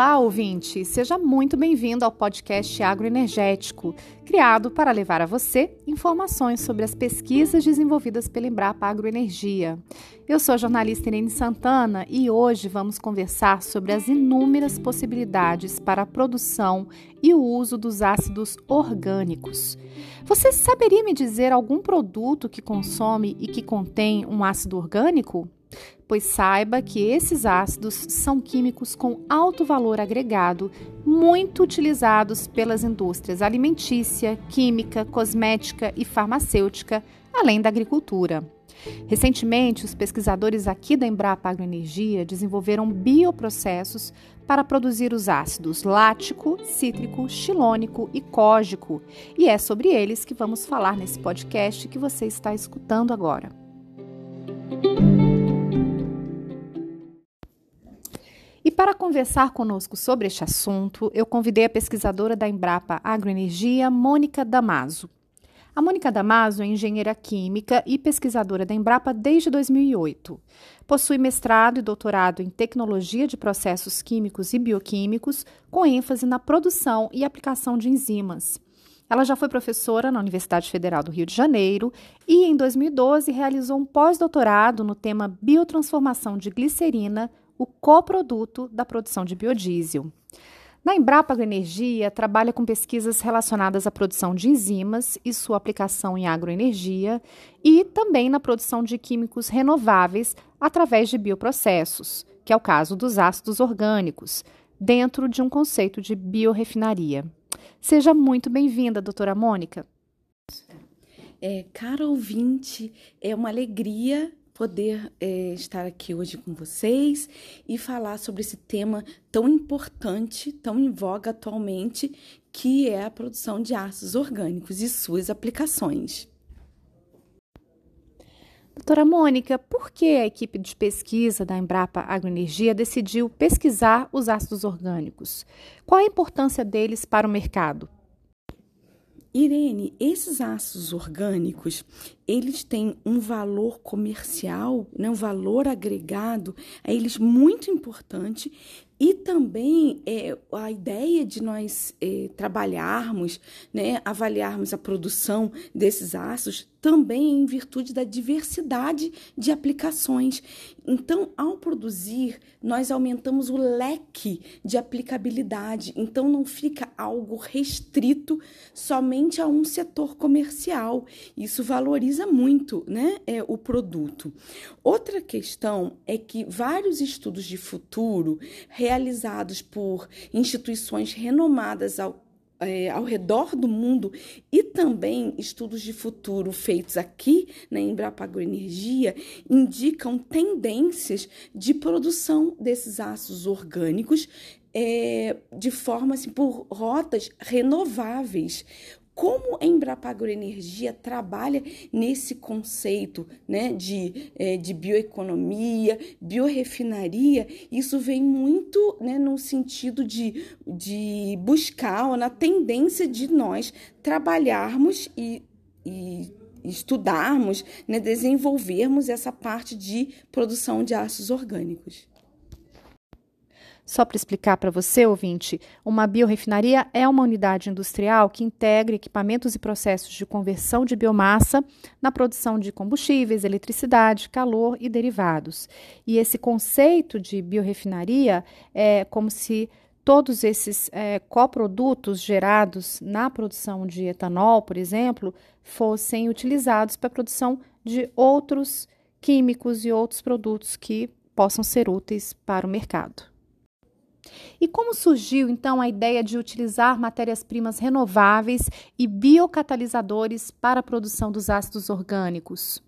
Olá, ouvinte! Seja muito bem-vindo ao podcast Agroenergético, criado para levar a você informações sobre as pesquisas desenvolvidas pela Embrapa Agroenergia. Eu sou a jornalista Irene Santana e hoje vamos conversar sobre as inúmeras possibilidades para a produção e o uso dos ácidos orgânicos. Você saberia me dizer algum produto que consome e que contém um ácido orgânico? Pois saiba que esses ácidos são químicos com alto valor agregado, muito utilizados pelas indústrias alimentícia, química, cosmética e farmacêutica, além da agricultura. Recentemente, os pesquisadores aqui da Embrapa Agroenergia desenvolveram bioprocessos para produzir os ácidos lático, cítrico, xilônico e cógico, e é sobre eles que vamos falar nesse podcast que você está escutando agora. E para conversar conosco sobre este assunto, eu convidei a pesquisadora da Embrapa Agroenergia, Mônica Damaso. A Mônica Damaso é engenheira química e pesquisadora da Embrapa desde 2008. Possui mestrado e doutorado em tecnologia de processos químicos e bioquímicos, com ênfase na produção e aplicação de enzimas. Ela já foi professora na Universidade Federal do Rio de Janeiro e, em 2012, realizou um pós-doutorado no tema biotransformação de glicerina o coproduto da produção de biodiesel. Na Embrapa Agroenergia, trabalha com pesquisas relacionadas à produção de enzimas e sua aplicação em agroenergia e também na produção de químicos renováveis através de bioprocessos, que é o caso dos ácidos orgânicos, dentro de um conceito de biorefinaria. Seja muito bem-vinda, doutora Mônica. É, cara ouvinte, é uma alegria poder é, estar aqui hoje com vocês e falar sobre esse tema tão importante, tão em voga atualmente, que é a produção de ácidos orgânicos e suas aplicações. Doutora Mônica, por que a equipe de pesquisa da Embrapa Agroenergia decidiu pesquisar os ácidos orgânicos? Qual a importância deles para o mercado? Irene, esses ácidos orgânicos, eles têm um valor comercial, né, um valor agregado a eles muito importante e também é, a ideia de nós é, trabalharmos, né, avaliarmos a produção desses ácidos também em virtude da diversidade de aplicações. Então, ao produzir, nós aumentamos o leque de aplicabilidade. Então, não fica algo restrito somente a um setor comercial. Isso valoriza muito né, é, o produto. Outra questão é que vários estudos de futuro realizados por instituições renomadas ao é, ao redor do mundo e também estudos de futuro feitos aqui na Embrapa Agroenergia indicam tendências de produção desses ácidos orgânicos é, de forma assim, por rotas renováveis, como a Embrapa Agroenergia trabalha nesse conceito né, de, é, de bioeconomia, biorefinaria, isso vem muito né, no sentido de, de buscar, ou na tendência de nós trabalharmos e, e estudarmos, né, desenvolvermos essa parte de produção de ácidos orgânicos. Só para explicar para você, ouvinte, uma biorefinaria é uma unidade industrial que integra equipamentos e processos de conversão de biomassa na produção de combustíveis, eletricidade, calor e derivados. E esse conceito de biorefinaria é como se todos esses é, coprodutos gerados na produção de etanol, por exemplo, fossem utilizados para a produção de outros químicos e outros produtos que possam ser úteis para o mercado. E como surgiu então a ideia de utilizar matérias-primas renováveis e biocatalisadores para a produção dos ácidos orgânicos?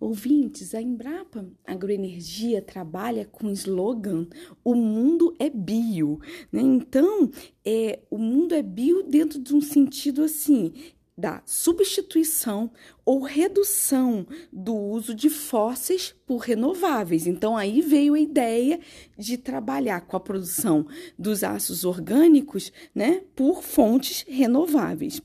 Ouvintes, a Embrapa Agroenergia trabalha com o slogan O mundo é bio. Né? Então, é, o mundo é bio dentro de um sentido assim: da substituição ou redução do uso de fósseis por renováveis. Então, aí veio a ideia de trabalhar com a produção dos ácidos orgânicos né, por fontes renováveis.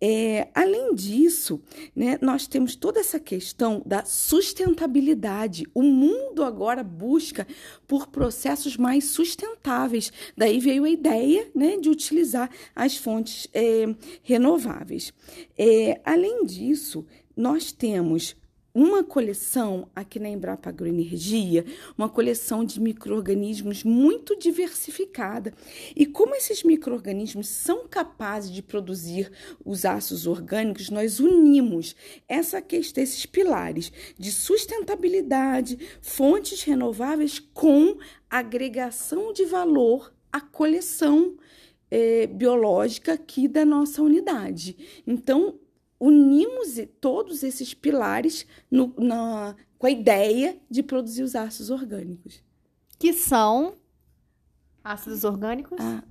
É, além disso, né, nós temos toda essa questão da sustentabilidade. O mundo agora busca por processos mais sustentáveis. Daí veio a ideia né, de utilizar as fontes é, renováveis. É, além disso, nós temos uma coleção aqui na Embrapa Agroenergia, uma coleção de micro-organismos muito diversificada. E como esses micro-organismos são capazes de produzir os ácidos orgânicos, nós unimos essa questão, esses pilares de sustentabilidade, fontes renováveis com agregação de valor à coleção é, biológica aqui da nossa unidade. Então, unimos todos esses pilares no, na, com a ideia de produzir os ácidos orgânicos. Que são ácidos orgânicos? Ah,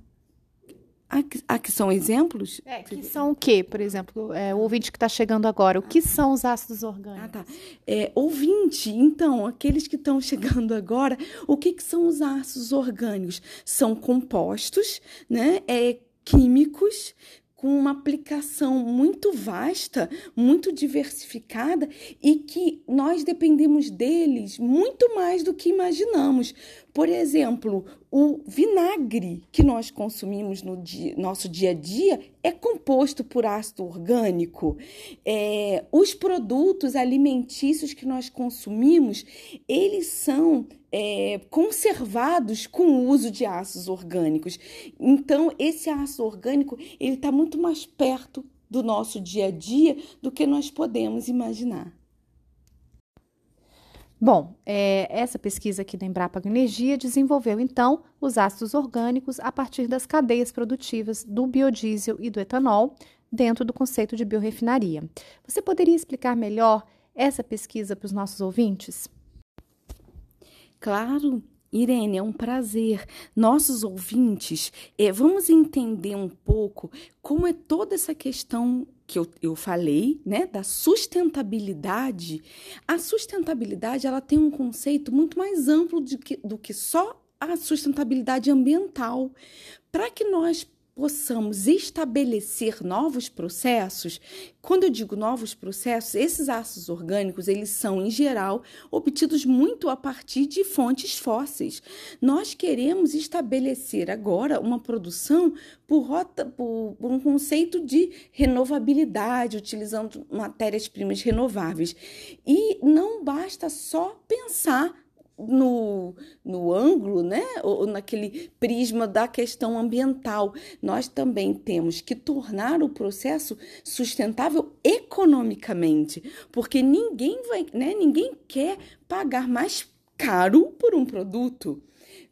aqui são exemplos? É, que são o quê, por exemplo? É, o ouvinte que está chegando agora, o que são os ácidos orgânicos? Ah, tá. É, ouvinte, então, aqueles que estão chegando agora, o que, que são os ácidos orgânicos? São compostos, né? É, químicos com uma aplicação muito vasta, muito diversificada e que nós dependemos deles muito mais do que imaginamos. Por exemplo, o vinagre que nós consumimos no dia, nosso dia a dia é composto por ácido orgânico. É, os produtos alimentícios que nós consumimos, eles são é, conservados com o uso de ácidos orgânicos. Então, esse ácido orgânico ele está muito mais perto do nosso dia a dia do que nós podemos imaginar. Bom, é, essa pesquisa aqui da Embrapa Energia desenvolveu então os ácidos orgânicos a partir das cadeias produtivas do biodiesel e do etanol dentro do conceito de biorefinaria. Você poderia explicar melhor essa pesquisa para os nossos ouvintes? Claro, Irene, é um prazer. Nossos ouvintes, é, vamos entender um pouco como é toda essa questão que eu, eu falei, né, da sustentabilidade. A sustentabilidade ela tem um conceito muito mais amplo que, do que só a sustentabilidade ambiental. Para que nós possamos estabelecer novos processos. Quando eu digo novos processos, esses ácidos orgânicos, eles são em geral obtidos muito a partir de fontes fósseis. Nós queremos estabelecer agora uma produção por, rota, por, por um conceito de renovabilidade, utilizando matérias-primas renováveis. E não basta só pensar no, no ângulo, né, ou naquele prisma da questão ambiental. Nós também temos que tornar o processo sustentável economicamente, porque ninguém vai, né, ninguém quer pagar mais caro por um produto.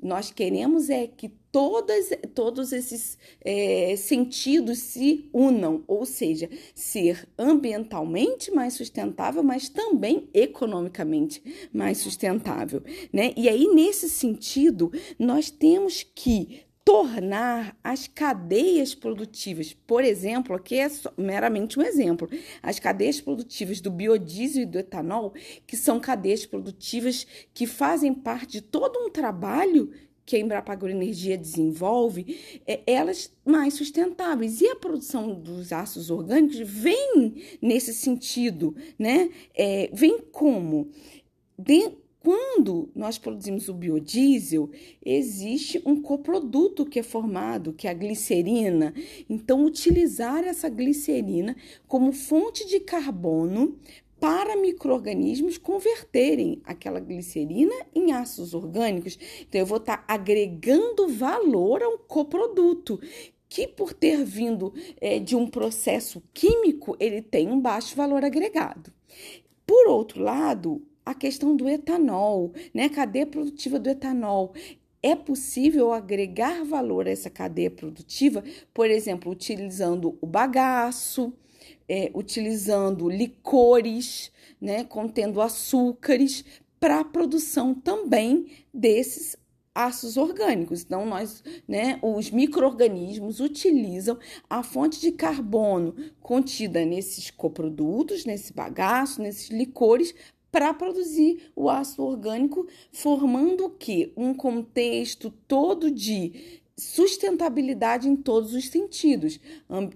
Nós queremos é que todas, todos esses é, sentidos se unam, ou seja, ser ambientalmente mais sustentável, mas também economicamente mais sustentável. Né? E aí, nesse sentido, nós temos que tornar as cadeias produtivas, por exemplo, aqui é meramente um exemplo, as cadeias produtivas do biodiesel e do etanol, que são cadeias produtivas que fazem parte de todo um trabalho que a Embrapa Agroenergia desenvolve, é, elas mais sustentáveis. E a produção dos ácidos orgânicos vem nesse sentido, né? É, vem como? De, quando nós produzimos o biodiesel, existe um coproduto que é formado, que é a glicerina. Então, utilizar essa glicerina como fonte de carbono para micro-organismos converterem aquela glicerina em ácidos orgânicos. Então, eu vou estar agregando valor a um coproduto que por ter vindo é, de um processo químico, ele tem um baixo valor agregado. Por outro lado, a questão do etanol, né? Cadeia produtiva do etanol. É possível agregar valor a essa cadeia produtiva, por exemplo, utilizando o bagaço, é, utilizando licores, né, contendo açúcares, para a produção também desses ácidos orgânicos. Então, nós, né, os micro-organismos utilizam a fonte de carbono contida nesses coprodutos, nesse bagaço, nesses licores, para produzir o ácido orgânico, formando o que? Um contexto todo de sustentabilidade em todos os sentidos,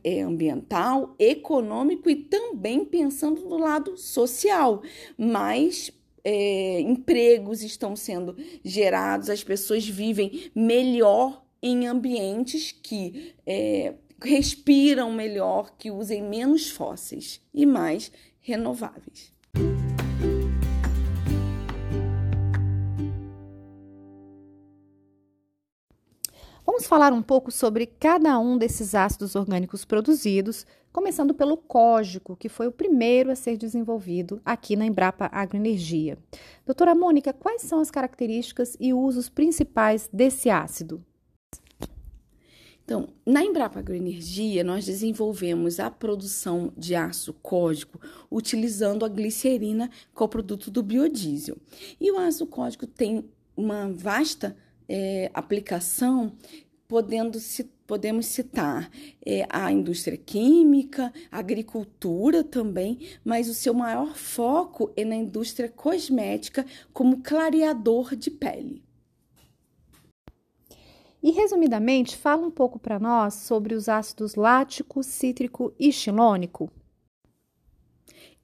é ambiental, econômico e também pensando no lado social, mas é, empregos estão sendo gerados, as pessoas vivem melhor em ambientes que é, respiram melhor, que usem menos fósseis e mais renováveis. Vamos falar um pouco sobre cada um desses ácidos orgânicos produzidos, começando pelo cógico, que foi o primeiro a ser desenvolvido aqui na Embrapa Agroenergia. Doutora Mônica, quais são as características e usos principais desse ácido? Então, na Embrapa Agroenergia, nós desenvolvemos a produção de aço cógico utilizando a glicerina, coproduto do biodiesel. E o aço cógico tem uma vasta é, aplicação, podendo podemos citar é, a indústria química, a agricultura também, mas o seu maior foco é na indústria cosmética como clareador de pele. E resumidamente, fala um pouco para nós sobre os ácidos lático, cítrico e xilônico.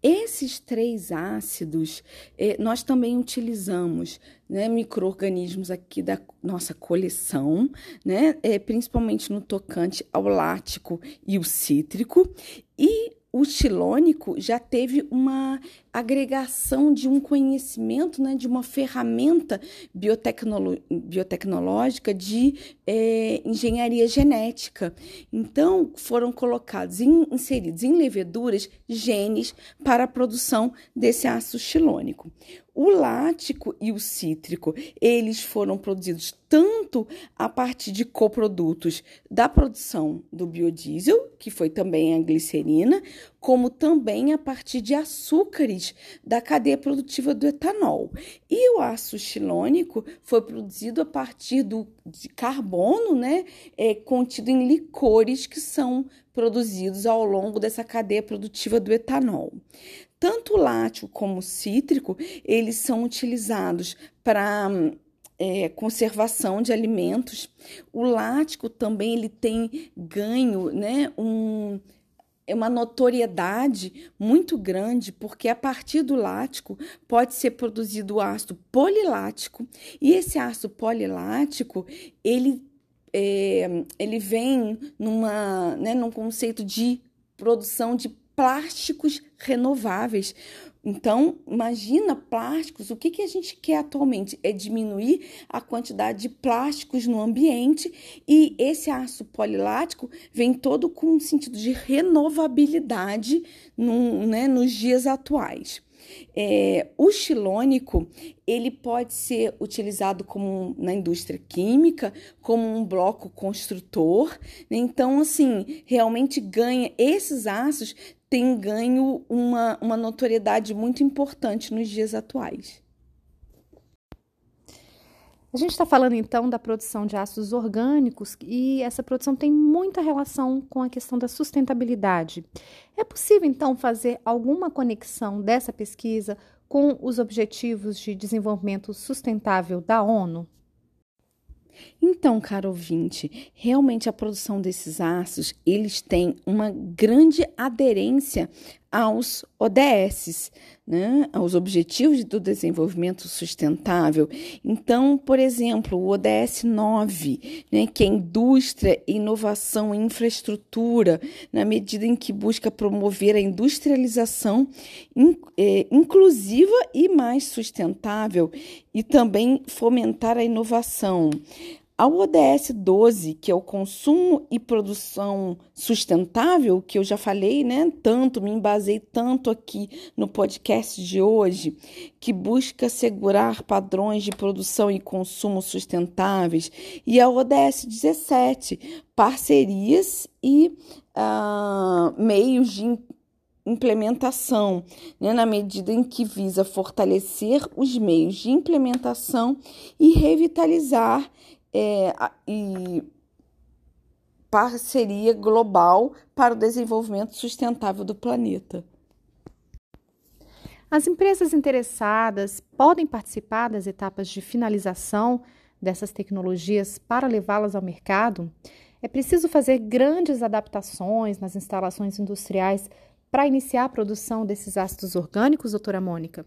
Esses três ácidos eh, nós também utilizamos né, micro-organismos aqui da nossa coleção, né, eh, principalmente no tocante ao lático e o cítrico, e o xilônico já teve uma agregação de um conhecimento, né, de uma ferramenta biotecnolo biotecnológica de é, engenharia genética. Então, foram colocados, in, inseridos em leveduras genes para a produção desse ácido xilônico. O lático e o cítrico, eles foram produzidos tanto a partir de coprodutos da produção do biodiesel, que foi também a glicerina, como também a partir de açúcares da cadeia produtiva do etanol. E o ácido xilônico foi produzido a partir do, de carbono, né, é, contido em licores que são produzidos ao longo dessa cadeia produtiva do etanol. Tanto o lático como o cítrico, eles são utilizados para é, conservação de alimentos. O lático também ele tem ganho, né, um, uma notoriedade muito grande, porque a partir do lático pode ser produzido o ácido polilático, e esse ácido polilático, ele, é, ele vem numa, né, num conceito de produção de plásticos renováveis. Então, imagina plásticos, o que, que a gente quer atualmente? É diminuir a quantidade de plásticos no ambiente e esse ácido polilático vem todo com um sentido de renovabilidade no, né, nos dias atuais. É, o xilônico ele pode ser utilizado como na indústria química como um bloco construtor. Né? Então, assim, realmente ganha esses ácidos têm ganho uma, uma notoriedade muito importante nos dias atuais. A gente está falando então da produção de ácidos orgânicos e essa produção tem muita relação com a questão da sustentabilidade. É possível então fazer alguma conexão dessa pesquisa com os Objetivos de Desenvolvimento Sustentável da ONU? Então, caro ouvinte, realmente a produção desses ácidos, eles têm uma grande aderência aos ODS, né, aos Objetivos do Desenvolvimento Sustentável. Então, por exemplo, o ODS 9, né, que é indústria, inovação e infraestrutura, na medida em que busca promover a industrialização in, é, inclusiva e mais sustentável e também fomentar a inovação. Ao ODS 12, que é o consumo e produção sustentável, que eu já falei, né? Tanto, me embasei tanto aqui no podcast de hoje, que busca assegurar padrões de produção e consumo sustentáveis, e ao ODS 17, parcerias e uh, meios de implementação, né, na medida em que visa fortalecer os meios de implementação e revitalizar é, e parceria global para o desenvolvimento sustentável do planeta. As empresas interessadas podem participar das etapas de finalização dessas tecnologias para levá-las ao mercado? É preciso fazer grandes adaptações nas instalações industriais para iniciar a produção desses ácidos orgânicos, doutora Mônica?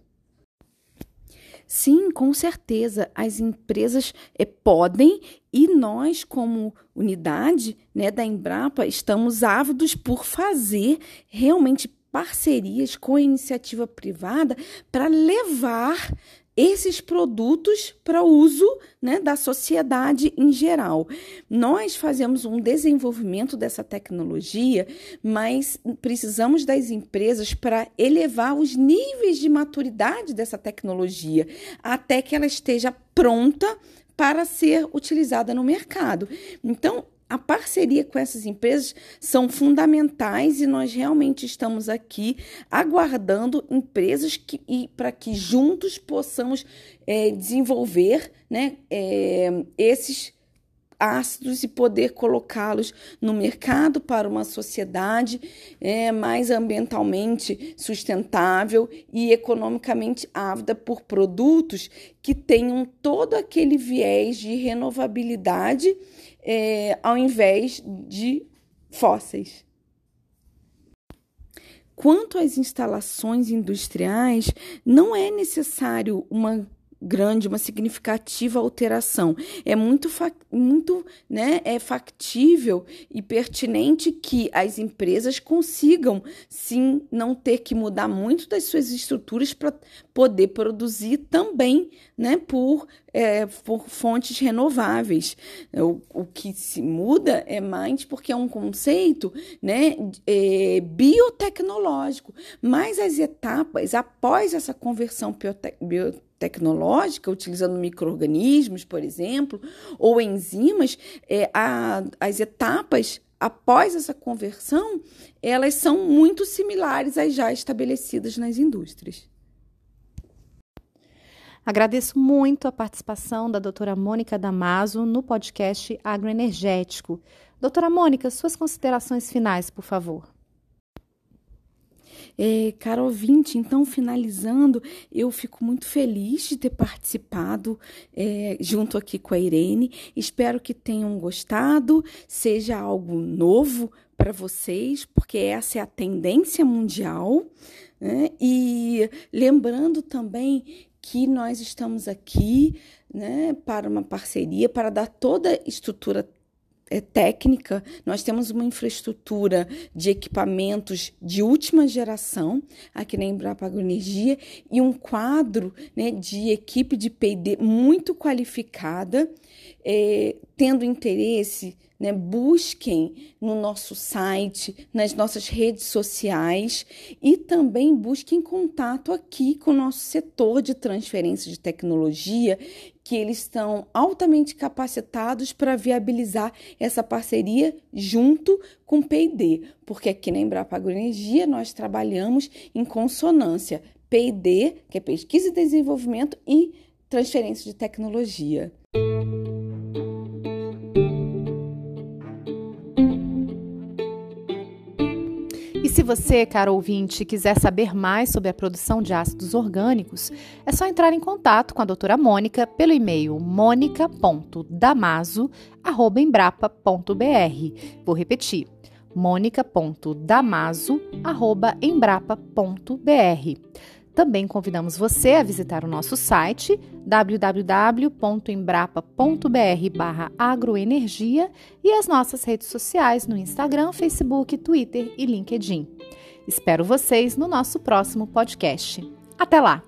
Sim, com certeza. As empresas é, podem e nós, como unidade né, da Embrapa, estamos ávidos por fazer realmente parcerias com a iniciativa privada para levar esses produtos para uso né, da sociedade em geral. Nós fazemos um desenvolvimento dessa tecnologia, mas precisamos das empresas para elevar os níveis de maturidade dessa tecnologia até que ela esteja pronta para ser utilizada no mercado. Então, a parceria com essas empresas são fundamentais e nós realmente estamos aqui aguardando empresas que, para que juntos possamos é, desenvolver né, é, esses ácidos e poder colocá-los no mercado para uma sociedade é, mais ambientalmente sustentável e economicamente ávida por produtos que tenham todo aquele viés de renovabilidade é, ao invés de fósseis. Quanto às instalações industriais, não é necessário uma grande, uma significativa alteração. É muito, muito né, é factível e pertinente que as empresas consigam, sim, não ter que mudar muito das suas estruturas para poder produzir também né, por, é, por fontes renováveis. O, o que se muda é mais porque é um conceito né, é, biotecnológico, mas as etapas após essa conversão biotecnológica, tecnológica, utilizando micro-organismos, por exemplo, ou enzimas, é, a, as etapas após essa conversão, elas são muito similares às já estabelecidas nas indústrias. Agradeço muito a participação da doutora Mônica Damaso no podcast Agroenergético. Doutora Mônica, suas considerações finais, por favor. É, caro ouvinte, então, finalizando, eu fico muito feliz de ter participado é, junto aqui com a Irene. Espero que tenham gostado, seja algo novo para vocês, porque essa é a tendência mundial. Né? E lembrando também que nós estamos aqui né, para uma parceria, para dar toda a estrutura é, técnica, nós temos uma infraestrutura de equipamentos de última geração aqui na Embrapa Agroenergia e um quadro né, de equipe de P&D muito qualificada, é, tendo interesse né? Busquem no nosso site, nas nossas redes sociais e também busquem contato aqui com o nosso setor de transferência de tecnologia, que eles estão altamente capacitados para viabilizar essa parceria junto com o P&D, porque aqui na Embrapa Agroenergia nós trabalhamos em consonância P&D, que é pesquisa e desenvolvimento e transferência de tecnologia. Se você, caro ouvinte, quiser saber mais sobre a produção de ácidos orgânicos, é só entrar em contato com a doutora Mônica pelo e-mail monica.damaso.embrapa.br. Vou repetir, monica.damaso.embrapa.br. Também convidamos você a visitar o nosso site www.embrapa.br/agroenergia e as nossas redes sociais no Instagram, Facebook, Twitter e LinkedIn. Espero vocês no nosso próximo podcast. Até lá!